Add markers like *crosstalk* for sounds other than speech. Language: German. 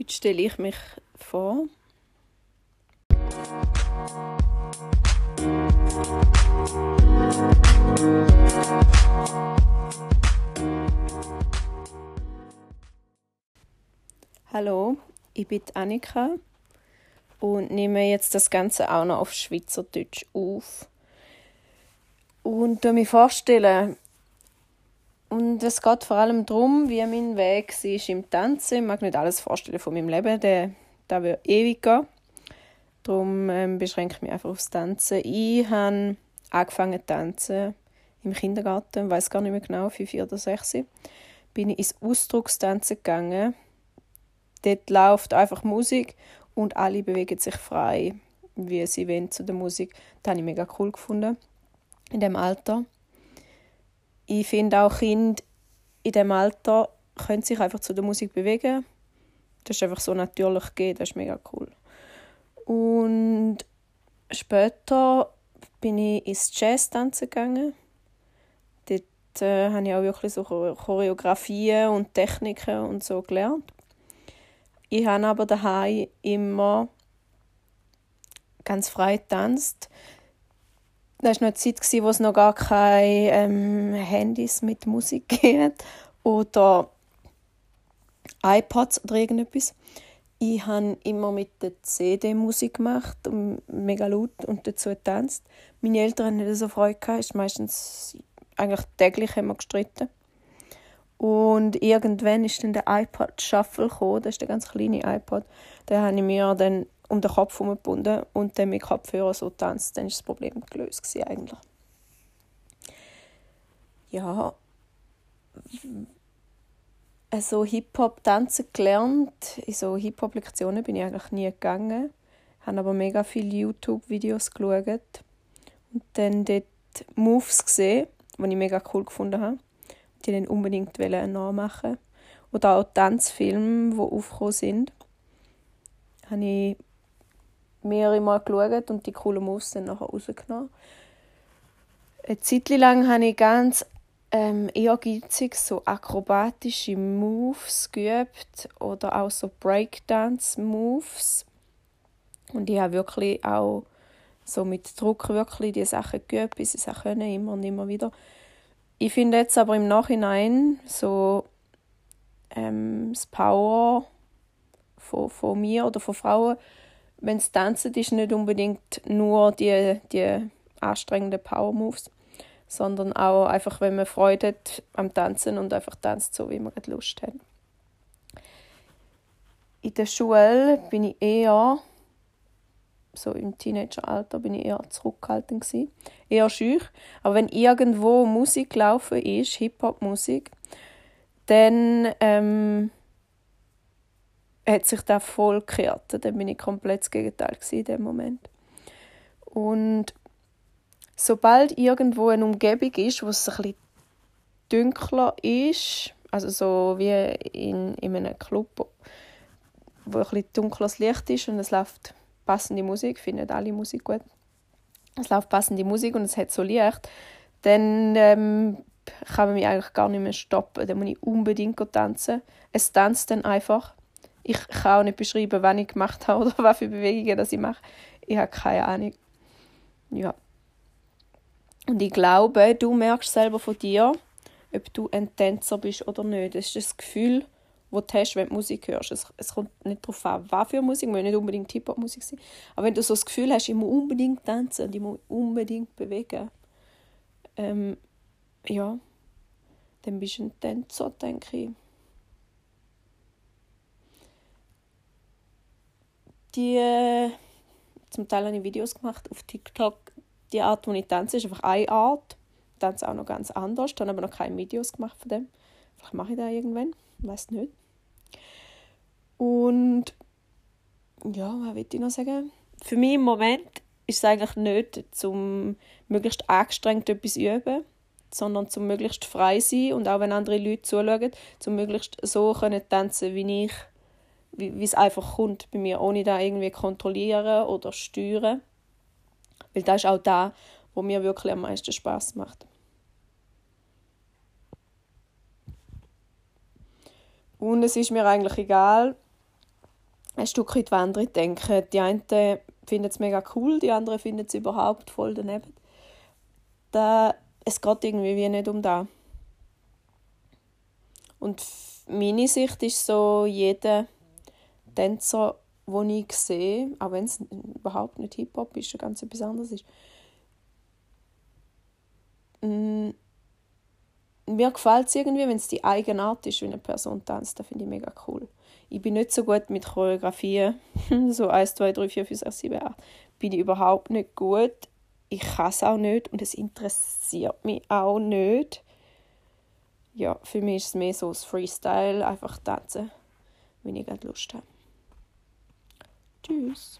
Heute stelle ich mich vor. Hallo, ich bin Annika und nehme jetzt das Ganze auch noch auf Schweizerdeutsch auf. Und mich vorstellen. Und es geht vor allem darum, wie mein Weg war im Tanzen. Ich mag nicht alles vorstellen von meinem Leben, der, der wird ewig gehen. Darum ähm, beschränke ich mich einfach aufs Tanzen. Ich habe angefangen zu tanzen im Kindergarten, ich weiß gar nicht mehr genau, fünf oder sechs. Bin ich ins Ausdruckstanzen gegangen. Dort läuft einfach Musik und alle bewegen sich frei, wie sie wollen zu der Musik. Das habe ich mega cool gefunden in dem Alter. Ich finde auch Kinder in dem Alter können sich einfach zu der Musik bewegen. Das ist einfach so natürlich geht, das ist mega cool. Und später bin ich ins Jazz-Tanzen gegangen. Dort äh, habe ich auch wirklich so Choreografien und Techniken und so gelernt. Ich habe aber daheim immer ganz frei getanzt. Das war noch eine Zeit, wo es noch gar keine ähm, Handys mit Musik *laughs* gab oder iPods oder irgendetwas. Ich habe immer mit der CD Musik gemacht und mega laut und dazu getanzt. Meine Eltern hatten nicht so Freude gehabt, ist meistens eigentlich täglich haben gestritten. Und irgendwann ist dann der iPod Shuffle gekommen, das ist der ganz kleine iPod. Den habe ich mir dann um den Kopf gebunden und dann mit Kopfhörer so tanzt, dann ist das Problem gelöst eigentlich. Ja, also Hip-Hop tanzen gelernt. In so Hip-Hop-Lektionen bin ich eigentlich nie gegangen. Habe aber mega viele YouTube-Videos geschaut und dann dort Moves gesehen, die ich mega cool gefunden habe. Die dann unbedingt nachmachen Oder auch Tanzfilme, die aufgekommen sind. Habe ich mehrere Mal geschaut und die coolen Moves dann nachher rausgenommen. Eine Zeit lang habe ich ganz ähm, ehrgeizig so akrobatische Moves geübt oder auch so Breakdance-Moves. Und ich habe wirklich auch so mit Druck wirklich die Sachen geübt, bis ich es können, immer und immer wieder. Ich finde jetzt aber im Nachhinein so ähm, das Power von, von mir oder von Frauen wenn es tanzen ist, nicht unbedingt nur die, die anstrengenden Power Moves, sondern auch einfach, wenn man Freude hat am Tanzen und einfach tanzt, so wie man gerade Lust hat. In der Schule bin ich eher, so im Teenageralter, bin ich eher zurückhaltend gewesen, eher schüch. Aber wenn irgendwo Musik laufen ist, Hip-Hop-Musik, dann ähm, hat sich das voll gekehrt. Dann bin ich komplett das Gegenteil in dem Moment. Und sobald irgendwo eine Umgebung ist, wo es ein bisschen dunkler ist, also so wie in, in einem Club, wo ein bisschen dunkles Licht ist und es läuft passende Musik, finden alle Musik gut. Es läuft passende Musik und es hat so Licht, dann ähm, kann man mich eigentlich gar nicht mehr stoppen. Dann muss ich unbedingt tanzen. Es tanzt dann einfach. Ich kann auch nicht beschreiben, was ich gemacht habe oder *laughs* was für Bewegungen das ich mache. Ich habe keine Ahnung. Ja. Und ich glaube, du merkst selber von dir, ob du ein Tänzer bist oder nicht. Das ist das Gefühl, das du hast, wenn du Musik hörst. Es, es kommt nicht darauf an, was für Musik, muss nicht unbedingt Hip-Hop-Musik sein. Aber wenn du so das Gefühl hast, ich muss unbedingt tanzen und ich muss unbedingt bewegen, ähm, ja, dann bist du ein Tänzer, denke ich. Die zum Teil habe ich Videos gemacht auf TikTok. Die Art, wie ich tanze, ist einfach eine Art. Ich tanze auch noch ganz anders. Ich habe aber noch keine Videos gemacht von dem. Vielleicht mache ich das irgendwann. Ich weiß nicht. Und ja, was will ich noch sagen? Für mich im Moment ist es eigentlich nicht, zum möglichst angestrengt etwas üben, sondern zum möglichst frei sein und auch wenn andere Leute zuschauen, zum möglichst so können tanzen, wie ich wie es einfach kommt bei mir, ohne da irgendwie kontrollieren oder steuern. Weil das ist auch da, wo mir wirklich am meisten Spaß macht. Und es ist mir eigentlich egal, ein Stück weit andere denken. Die einen finden es mega cool, die anderen finden es überhaupt voll daneben. Da, es geht irgendwie wie nicht um da. Und meine Sicht ist so, jeder Tänzer, den ich sehe, auch wenn es überhaupt nicht Hip-Hop ist, ganz etwas anderes ist, mm, mir gefällt es irgendwie, wenn es die eigene Art ist, wie eine Person tanzt. Das finde ich mega cool. Ich bin nicht so gut mit Choreografien. *laughs* so 1, 2, 3, 4, 5, 6, 7, 8. Bin ich überhaupt nicht gut. Ich kann es auch nicht und es interessiert mich auch nicht. Ja, für mich ist es mehr so das Freestyle, einfach tanzen, wenn ich gerade Lust habe. Tschüss.